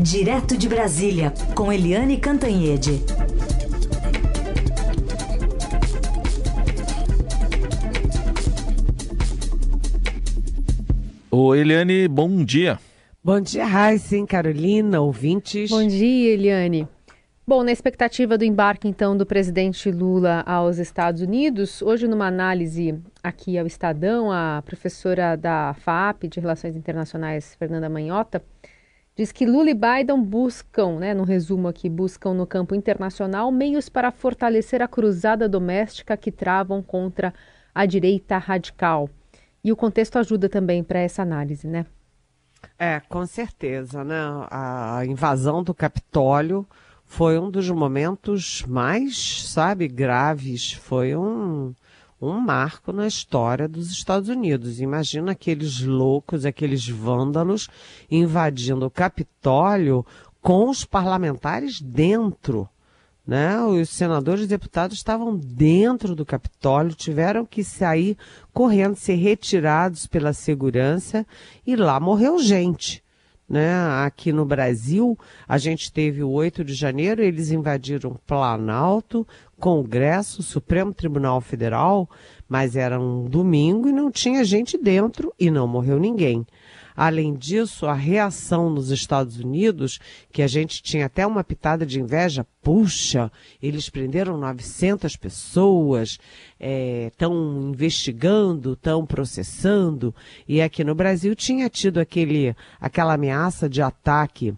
Direto de Brasília, com Eliane Cantanhede. Ô Eliane, bom dia. Bom dia, Raíssen, Carolina, ouvintes. Bom dia, Eliane. Bom, na expectativa do embarque, então, do presidente Lula aos Estados Unidos, hoje, numa análise aqui ao Estadão, a professora da FAP de Relações Internacionais, Fernanda Manhota, diz que Lula e Biden buscam, né, no resumo aqui, buscam no campo internacional meios para fortalecer a cruzada doméstica que travam contra a direita radical. E o contexto ajuda também para essa análise, né? É, com certeza, né? A invasão do Capitólio foi um dos momentos mais, sabe, graves. Foi um, um marco na história dos Estados Unidos. Imagina aqueles loucos, aqueles vândalos invadindo o Capitólio com os parlamentares dentro. Né? Os senadores e deputados estavam dentro do Capitólio, tiveram que sair correndo, ser retirados pela segurança e lá morreu gente. Né? Aqui no Brasil, a gente teve o 8 de janeiro, eles invadiram Planalto, Congresso, Supremo Tribunal Federal, mas era um domingo e não tinha gente dentro e não morreu ninguém. Além disso, a reação nos Estados Unidos, que a gente tinha até uma pitada de inveja, puxa, eles prenderam 900 pessoas, estão é, investigando, estão processando, e aqui no Brasil tinha tido aquele, aquela ameaça de ataque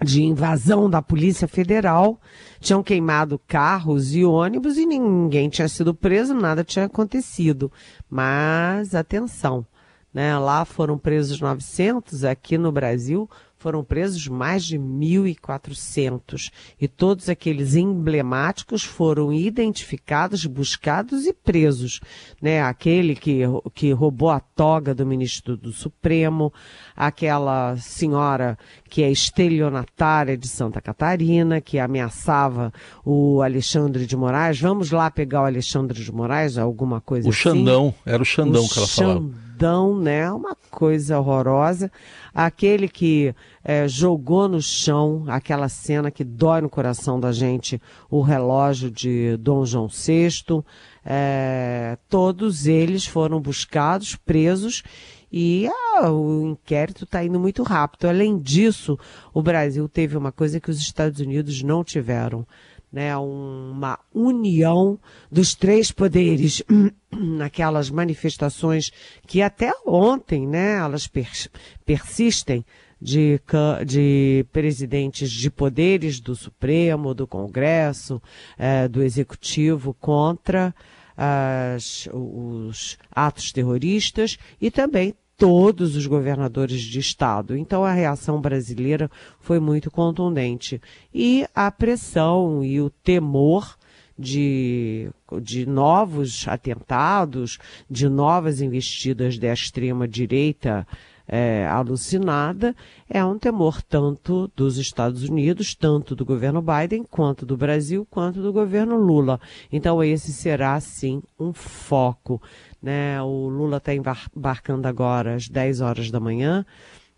de invasão da Polícia Federal, tinham queimado carros e ônibus e ninguém tinha sido preso, nada tinha acontecido. Mas atenção, né? Lá foram presos 900, aqui no Brasil foram presos mais de 1.400 e todos aqueles emblemáticos foram identificados, buscados e presos, né? Aquele que, que roubou a toga do ministro do Supremo, aquela senhora que é estelionatária de Santa Catarina, que ameaçava o Alexandre de Moraes. Vamos lá pegar o Alexandre de Moraes, alguma coisa o assim? O Xandão, era o Xandão o que ela falava né? Uma coisa horrorosa. Aquele que é, jogou no chão, aquela cena que dói no coração da gente, o relógio de Dom João VI. É, todos eles foram buscados, presos e ah, o inquérito está indo muito rápido. Além disso, o Brasil teve uma coisa que os Estados Unidos não tiveram né, uma união dos três poderes naquelas manifestações que até ontem, né, elas persistem de, de presidentes de poderes do Supremo, do Congresso, é, do Executivo contra as, os atos terroristas e também todos os governadores de estado. Então a reação brasileira foi muito contundente. E a pressão e o temor de, de novos atentados, de novas investidas da extrema-direita é, alucinada, é um temor tanto dos Estados Unidos, tanto do governo Biden, quanto do Brasil, quanto do governo Lula. Então esse será, sim, um foco né? O Lula está embarcando agora às 10 horas da manhã,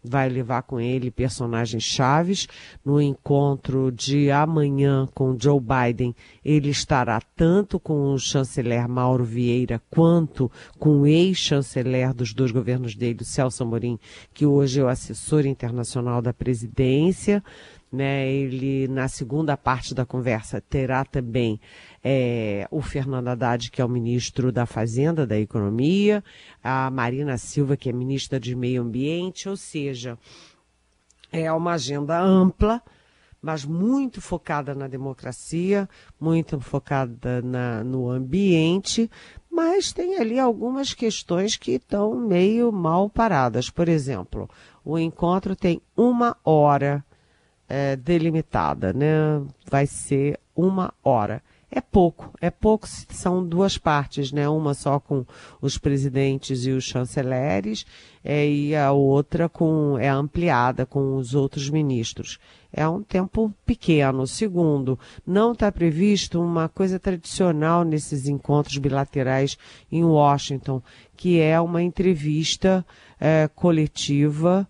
vai levar com ele personagens chaves. No encontro de amanhã com Joe Biden, ele estará tanto com o chanceler Mauro Vieira quanto com o ex-chanceler dos dois governos dele, Celso Amorim, que hoje é o assessor internacional da presidência. Né, ele, na segunda parte da conversa, terá também é, o Fernando Haddad, que é o ministro da Fazenda, da Economia, a Marina Silva, que é ministra de Meio Ambiente, ou seja, é uma agenda ampla, mas muito focada na democracia, muito focada na, no ambiente, mas tem ali algumas questões que estão meio mal paradas. Por exemplo, o encontro tem uma hora é, delimitada, né? Vai ser uma hora. É pouco, é pouco, são duas partes, né? Uma só com os presidentes e os chanceleres, é, e a outra com é ampliada com os outros ministros. É um tempo pequeno. Segundo, não está previsto uma coisa tradicional nesses encontros bilaterais em Washington, que é uma entrevista é, coletiva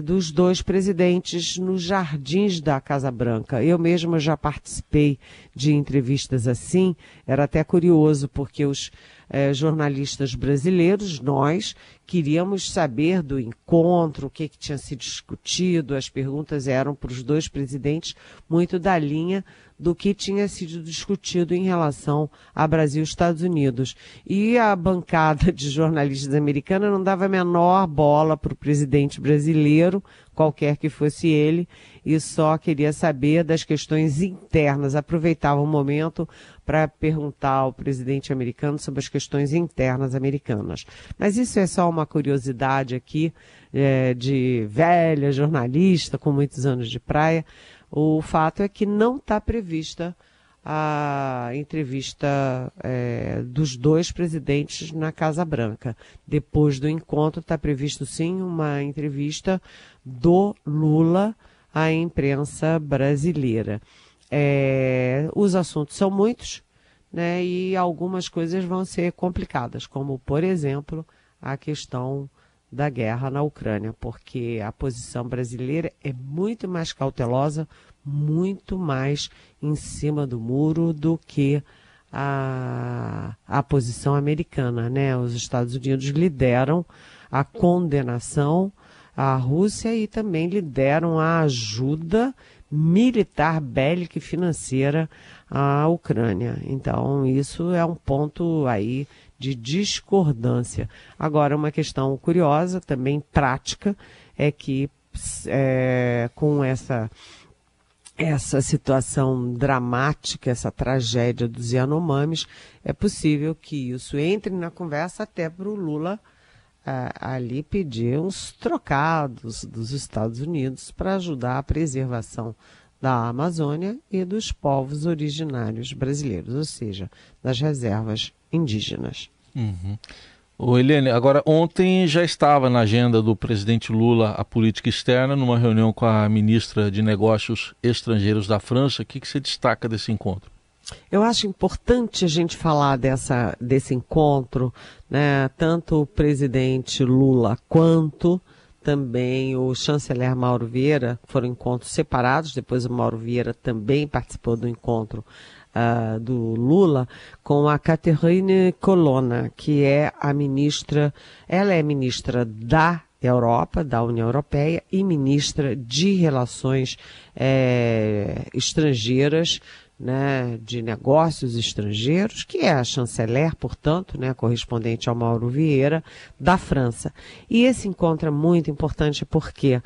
dos dois presidentes nos jardins da Casa Branca. Eu mesma já participei de entrevistas assim, era até curioso, porque os eh, jornalistas brasileiros, nós, queríamos saber do encontro, o que, que tinha sido discutido, as perguntas eram para os dois presidentes muito da linha do que tinha sido discutido em relação a Brasil e Estados Unidos. E a bancada de jornalistas americana não dava a menor bola para o presidente brasileiro, qualquer que fosse ele, e só queria saber das questões internas. Aproveitava o momento para perguntar ao presidente americano sobre as questões internas americanas. Mas isso é só uma curiosidade aqui é, de velha jornalista com muitos anos de praia. O fato é que não está prevista a entrevista é, dos dois presidentes na Casa Branca. Depois do encontro está previsto sim uma entrevista do Lula à imprensa brasileira. É, os assuntos são muitos, né, e algumas coisas vão ser complicadas, como por exemplo a questão da guerra na Ucrânia, porque a posição brasileira é muito mais cautelosa, muito mais em cima do muro do que a, a posição americana. Né? Os Estados Unidos lideram a condenação à Rússia e também lideram a ajuda militar, bélica e financeira à Ucrânia. Então, isso é um ponto aí de discordância. Agora, uma questão curiosa, também prática, é que é, com essa essa situação dramática, essa tragédia dos Yanomamis, é possível que isso entre na conversa até para o Lula uh, ali pedir uns trocados dos Estados Unidos para ajudar a preservação da Amazônia e dos povos originários brasileiros, ou seja, das reservas indígenas. Uhum. O Helene, agora ontem já estava na agenda do presidente Lula a política externa, numa reunião com a ministra de Negócios Estrangeiros da França. O que, que você destaca desse encontro? Eu acho importante a gente falar dessa, desse encontro, né? Tanto o presidente Lula quanto também o chanceler Mauro Vieira foram encontros separados. Depois o Mauro Vieira também participou do encontro uh, do Lula com a Catherine Colonna, que é a ministra, ela é ministra da Europa, da União Europeia, e ministra de Relações é, Estrangeiras, né, de Negócios Estrangeiros, que é a chanceler, portanto, né, correspondente ao Mauro Vieira, da França. E esse encontro é muito importante porque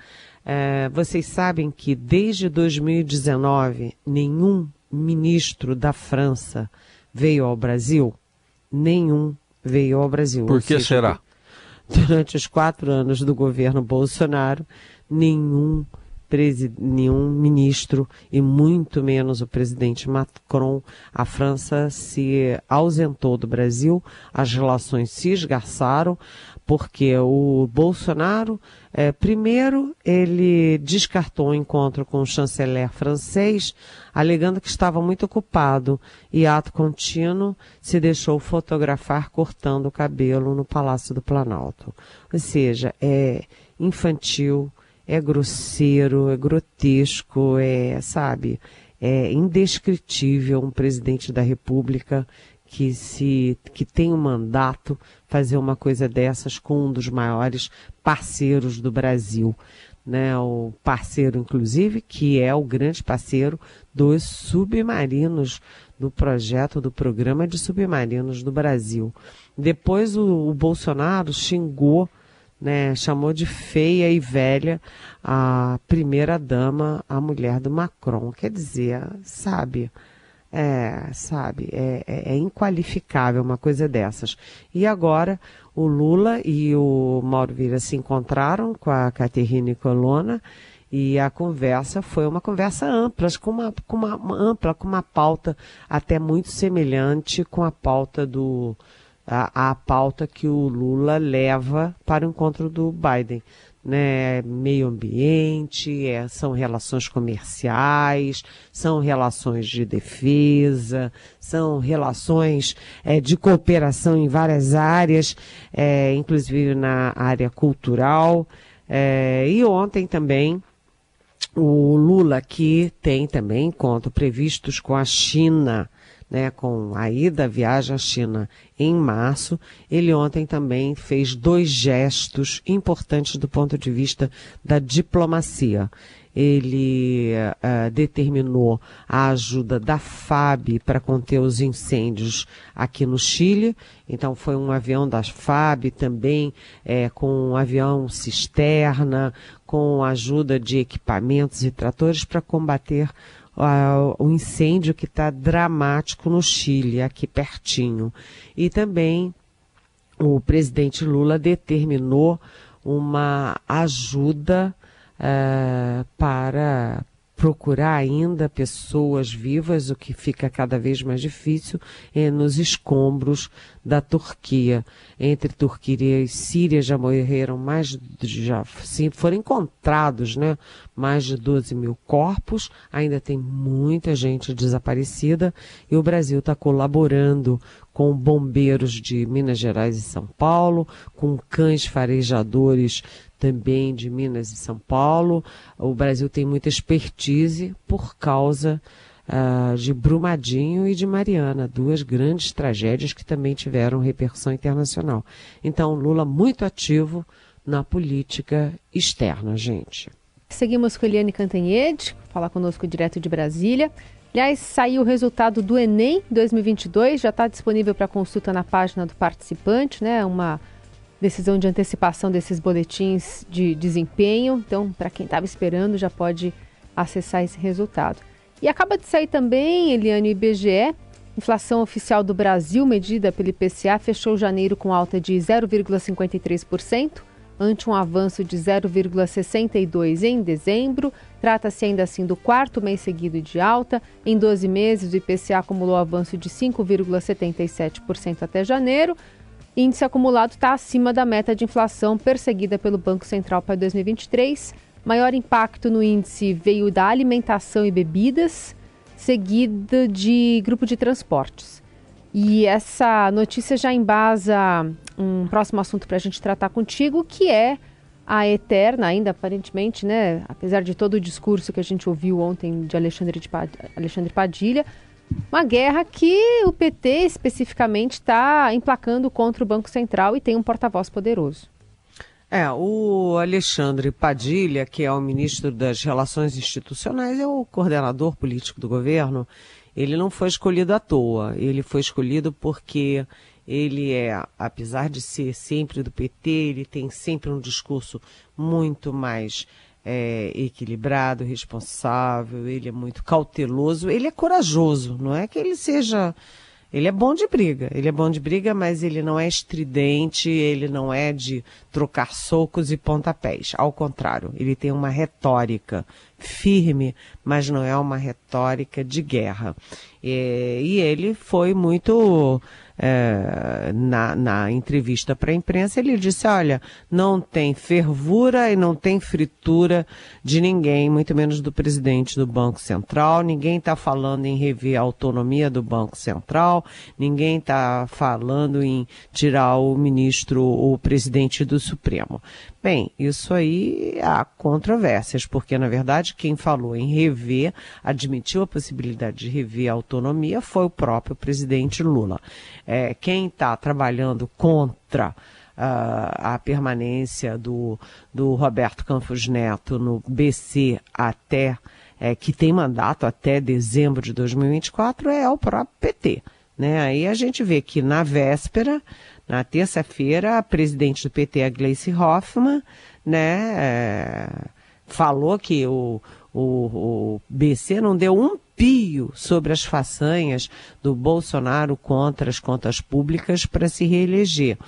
é, vocês sabem que desde 2019 nenhum ministro da França veio ao Brasil? Nenhum veio ao Brasil. Por que seja, será? Durante os quatro anos do governo Bolsonaro, nenhum, nenhum ministro e muito menos o presidente Macron, a França se ausentou do Brasil, as relações se esgarçaram, porque o Bolsonaro, é, primeiro, ele descartou o encontro com o chanceler francês, alegando que estava muito ocupado e, ato contínuo, se deixou fotografar cortando o cabelo no Palácio do Planalto. Ou seja, é infantil, é grosseiro, é grotesco, é, sabe, é indescritível um presidente da República que se que tem um mandato fazer uma coisa dessas com um dos maiores parceiros do Brasil, né? O parceiro inclusive que é o grande parceiro dos submarinos do projeto do programa de submarinos do Brasil. Depois o, o Bolsonaro xingou né, chamou de feia e velha a primeira dama, a mulher do Macron. Quer dizer, sabe, é, sabe, é, é, é, inqualificável uma coisa dessas. E agora o Lula e o Mauro Vieira se encontraram com a Caterine Colonna e a conversa foi uma conversa ampla, com uma, com uma, uma ampla, com uma pauta até muito semelhante com a pauta do a, a pauta que o Lula leva para o encontro do Biden né, meio ambiente, é, são relações comerciais, são relações de defesa, são relações é, de cooperação em várias áreas, é, inclusive na área cultural. É, e ontem também o Lula, que tem também encontros previstos com a China, né, com a ida a viagem à China em março, ele ontem também fez dois gestos importantes do ponto de vista da diplomacia ele uh, determinou a ajuda da FAB para conter os incêndios aqui no Chile. Então foi um avião da FAB também, é, com um avião cisterna, com ajuda de equipamentos e tratores para combater o incêndio que está dramático no Chile, aqui pertinho. E também o presidente Lula determinou uma ajuda uh, para procurar ainda pessoas vivas, o que fica cada vez mais difícil, é nos escombros da Turquia. Entre Turquia e Síria já morreram mais, já sim, foram encontrados, né, mais de 12 mil corpos, ainda tem muita gente desaparecida e o Brasil está colaborando com bombeiros de Minas Gerais e São Paulo, com cães farejadores também de Minas e São Paulo. O Brasil tem muita expertise por causa uh, de Brumadinho e de Mariana, duas grandes tragédias que também tiveram repercussão internacional. Então, Lula muito ativo na política externa, gente. Seguimos com Eliane Cantanhede, falar conosco direto de Brasília. Aliás, saiu o resultado do Enem 2022, já está disponível para consulta na página do participante, né? Uma decisão de antecipação desses boletins de desempenho. Então, para quem estava esperando, já pode acessar esse resultado. E acaba de sair também, Eliane, IBGE. Inflação oficial do Brasil, medida pelo IPCA, fechou janeiro com alta de 0,53%, ante um avanço de 0,62% em dezembro. Trata-se ainda assim do quarto mês seguido de alta. Em 12 meses, o IPCA acumulou avanço de 5,77% até janeiro índice acumulado está acima da meta de inflação perseguida pelo Banco Central para 2023. Maior impacto no índice veio da alimentação e bebidas, seguida de grupo de transportes. E essa notícia já embasa um próximo assunto para a gente tratar contigo, que é a eterna, ainda aparentemente, né, apesar de todo o discurso que a gente ouviu ontem de Alexandre, de Alexandre Padilha, uma guerra que o PT especificamente está emplacando contra o Banco Central e tem um porta-voz poderoso. É, o Alexandre Padilha, que é o ministro das Relações Institucionais, é o coordenador político do governo. Ele não foi escolhido à toa. Ele foi escolhido porque ele é, apesar de ser sempre do PT, ele tem sempre um discurso muito mais é, equilibrado, responsável, ele é muito cauteloso, ele é corajoso, não é que ele seja. Ele é bom de briga, ele é bom de briga, mas ele não é estridente, ele não é de trocar socos e pontapés. Ao contrário, ele tem uma retórica firme, mas não é uma retórica de guerra. E, e ele foi muito é, na, na entrevista para a imprensa, ele disse: olha, não tem fervura e não tem fritura de ninguém, muito menos do presidente do Banco Central. Ninguém está falando em rever a autonomia do Banco Central, ninguém está falando em tirar o ministro, o presidente do Supremo. Bem, isso aí há controvérsias, porque na verdade quem falou em rever, admitiu a possibilidade de rever a autonomia foi o próprio presidente Lula. É, quem está trabalhando contra Uh, a permanência do, do Roberto Campos Neto no BC até, é, que tem mandato até dezembro de 2024, é o próprio PT. Né? Aí a gente vê que na véspera na terça-feira, a presidente do PT, a Gleice Hoffmann, né, é, falou que o, o, o BC não deu um pio sobre as façanhas do Bolsonaro contra as contas públicas para se reeleger.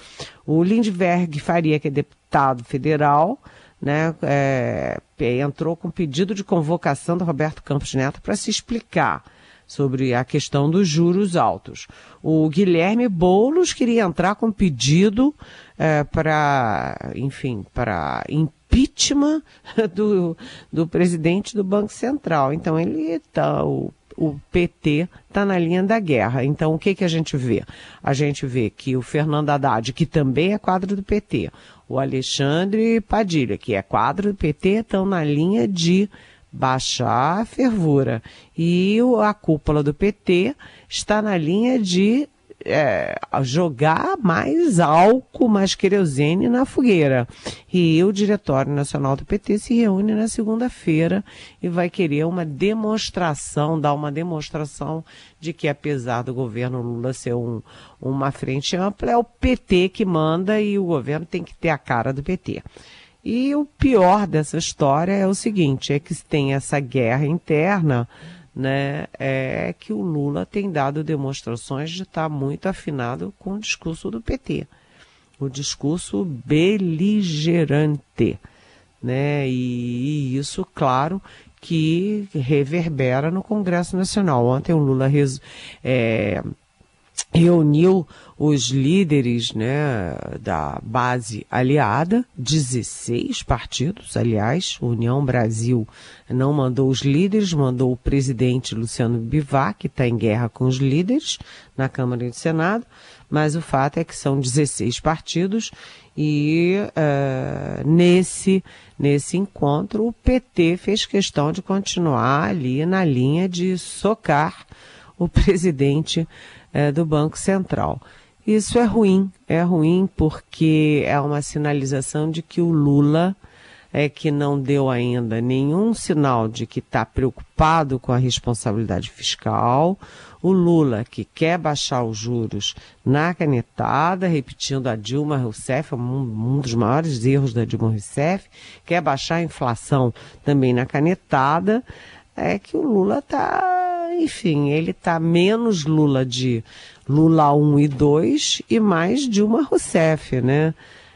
O Lindbergh Faria, que é deputado federal, né, é, entrou com pedido de convocação do Roberto Campos Neto para se explicar sobre a questão dos juros altos. O Guilherme Boulos queria entrar com pedido é, para, enfim, para impeachment do, do presidente do Banco Central. Então ele está, o, o PT está na linha da guerra. Então, o que, que a gente vê? A gente vê que o Fernando Haddad, que também é quadro do PT, o Alexandre Padilha, que é quadro do PT, estão na linha de baixar a fervura. E a cúpula do PT está na linha de é, jogar mais álcool, mais querosene na fogueira. E o Diretório Nacional do PT se reúne na segunda-feira e vai querer uma demonstração, dar uma demonstração de que apesar do governo Lula ser um, uma frente ampla, é o PT que manda e o governo tem que ter a cara do PT. E o pior dessa história é o seguinte, é que tem essa guerra interna né, é que o Lula tem dado demonstrações de estar muito afinado com o discurso do PT, o discurso beligerante, né, e, e isso, claro, que reverbera no Congresso Nacional. Ontem o Lula res, é, reuniu os líderes né, da base aliada, 16 partidos, aliás, União Brasil não mandou os líderes, mandou o presidente Luciano Bivac, que está em guerra com os líderes na Câmara e no Senado, mas o fato é que são 16 partidos e uh, nesse, nesse encontro o PT fez questão de continuar ali na linha de socar o presidente é, do Banco Central. Isso é ruim, é ruim porque é uma sinalização de que o Lula é que não deu ainda nenhum sinal de que está preocupado com a responsabilidade fiscal. O Lula, que quer baixar os juros na canetada, repetindo a Dilma Rousseff, um, um dos maiores erros da Dilma Rousseff, quer baixar a inflação também na canetada, é que o Lula está enfim, ele está menos Lula de Lula 1 e 2 e mais Dilma Rousseff, né?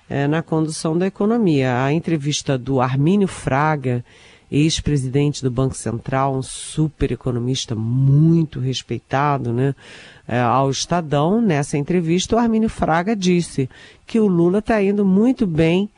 É, na condução da economia. A entrevista do Armínio Fraga, ex-presidente do Banco Central, um super economista muito respeitado, né? É, ao Estadão, nessa entrevista, o Armínio Fraga disse que o Lula está indo muito bem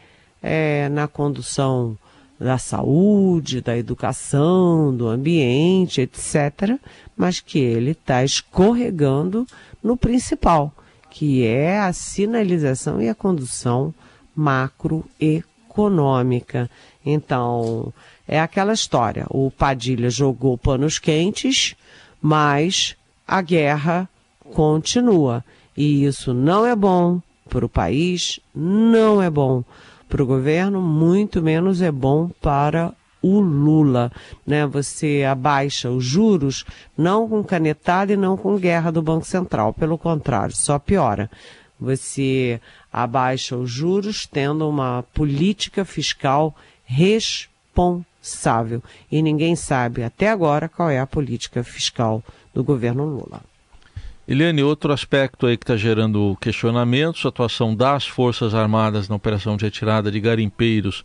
é, na condução da saúde, da educação, do ambiente, etc., mas que ele está escorregando no principal, que é a sinalização e a condução macroeconômica. Então, é aquela história: o Padilha jogou panos quentes, mas a guerra continua. E isso não é bom para o país, não é bom para o governo, muito menos é bom para o Lula, né? Você abaixa os juros não com canetada e não com guerra do Banco Central, pelo contrário, só piora. Você abaixa os juros tendo uma política fiscal responsável. E ninguém sabe até agora qual é a política fiscal do governo Lula. Eliane, outro aspecto aí que está gerando questionamentos, a atuação das Forças Armadas na operação de retirada de garimpeiros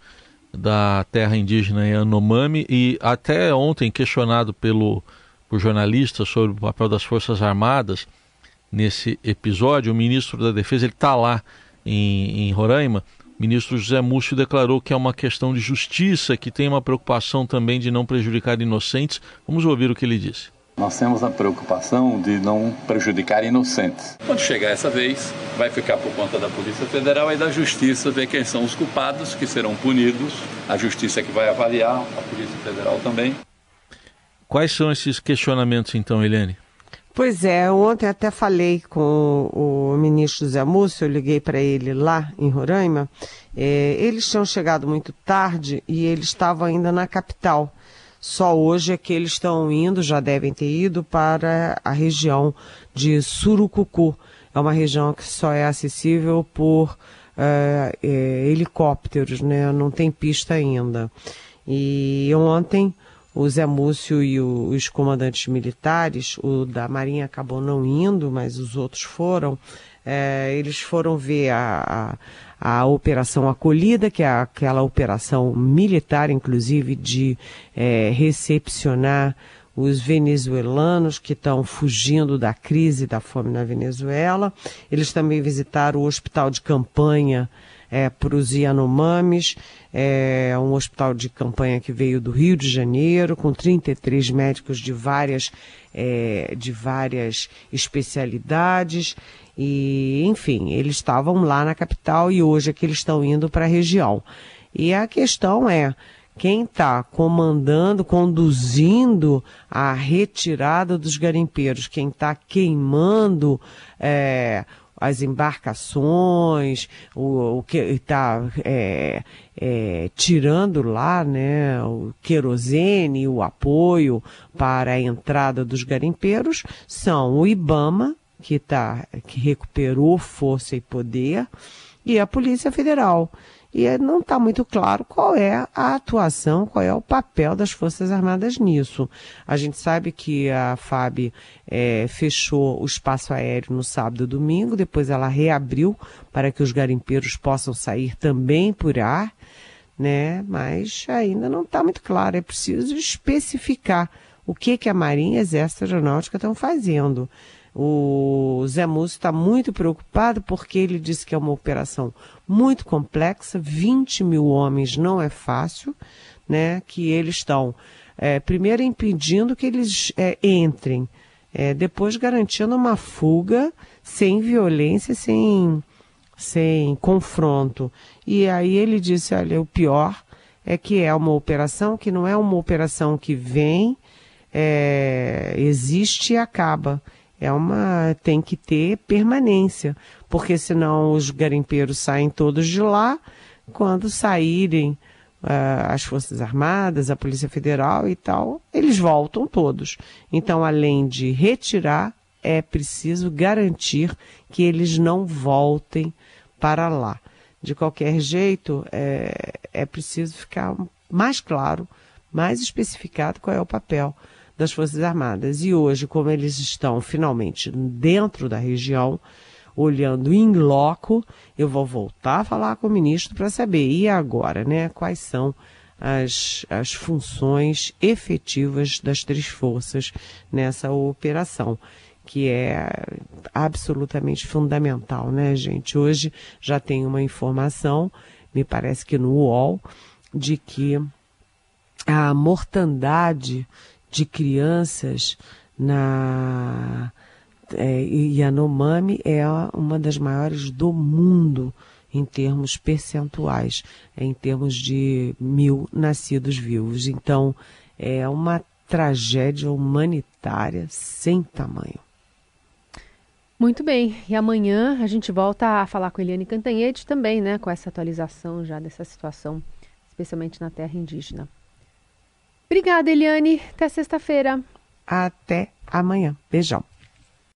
da terra indígena Yanomami e até ontem questionado pelo, por jornalistas sobre o papel das Forças Armadas nesse episódio, o ministro da Defesa, ele está lá em, em Roraima, o ministro José Múcio declarou que é uma questão de justiça, que tem uma preocupação também de não prejudicar inocentes. Vamos ouvir o que ele disse. Nós temos a preocupação de não prejudicar inocentes. Quando chegar essa vez, vai ficar por conta da Polícia Federal e da Justiça ver quem são os culpados que serão punidos. A Justiça é que vai avaliar, a Polícia Federal também. Quais são esses questionamentos então, Helene? Pois é, ontem até falei com o ministro Zé Múcio, eu liguei para ele lá em Roraima. É, eles tinham chegado muito tarde e eles estavam ainda na capital. Só hoje é que eles estão indo, já devem ter ido, para a região de Surucucu. É uma região que só é acessível por é, helicópteros, né? Não tem pista ainda. E ontem o Zé Múcio e o, os comandantes militares, o da Marinha acabou não indo, mas os outros foram, é, eles foram ver a, a, a, Operação Acolhida, que é aquela operação militar, inclusive, de é, recepcionar os venezuelanos que estão fugindo da crise da fome na Venezuela. Eles também visitaram o hospital de campanha é, para os Yanomamis, é um hospital de campanha que veio do Rio de Janeiro, com 33 médicos de várias, é, de várias especialidades. E, enfim, eles estavam lá na capital e hoje é que eles estão indo para a região. E a questão é, quem está comandando, conduzindo a retirada dos garimpeiros, quem está queimando é, as embarcações, o, o que está é, é, tirando lá né, o querosene, o apoio para a entrada dos garimpeiros, são o IBAMA, que, tá, que recuperou força e poder, e a Polícia Federal e não está muito claro qual é a atuação, qual é o papel das Forças Armadas nisso. A gente sabe que a FAB é, fechou o espaço aéreo no sábado e domingo, depois ela reabriu para que os garimpeiros possam sair também por ar, né? Mas ainda não está muito claro, é preciso especificar o que, que a Marinha e a Exército Aeronáutica estão fazendo. O Zé Múcio está muito preocupado porque ele disse que é uma operação muito complexa, 20 mil homens não é fácil, né? Que eles estão, é, primeiro impedindo que eles é, entrem, é, depois garantindo uma fuga sem violência, sem, sem confronto. E aí ele disse, olha, o pior é que é uma operação que não é uma operação que vem, é, existe e acaba é uma tem que ter permanência, porque senão os garimpeiros saem todos de lá, quando saírem uh, as Forças Armadas, a Polícia Federal e tal, eles voltam todos. Então, além de retirar, é preciso garantir que eles não voltem para lá. De qualquer jeito, é, é preciso ficar mais claro, mais especificado qual é o papel das Forças Armadas. E hoje, como eles estão finalmente dentro da região, olhando em loco, eu vou voltar a falar com o ministro para saber, e agora, né, quais são as, as funções efetivas das três forças nessa operação, que é absolutamente fundamental, né, gente? Hoje já tem uma informação, me parece que no UOL, de que a mortandade de crianças na é, Yanomami é uma das maiores do mundo em termos percentuais, em termos de mil nascidos vivos. Então, é uma tragédia humanitária sem tamanho. Muito bem, e amanhã a gente volta a falar com Eliane Cantanhede também, né, com essa atualização já dessa situação, especialmente na terra indígena. Obrigada, Eliane. Até sexta-feira. Até amanhã. Beijão.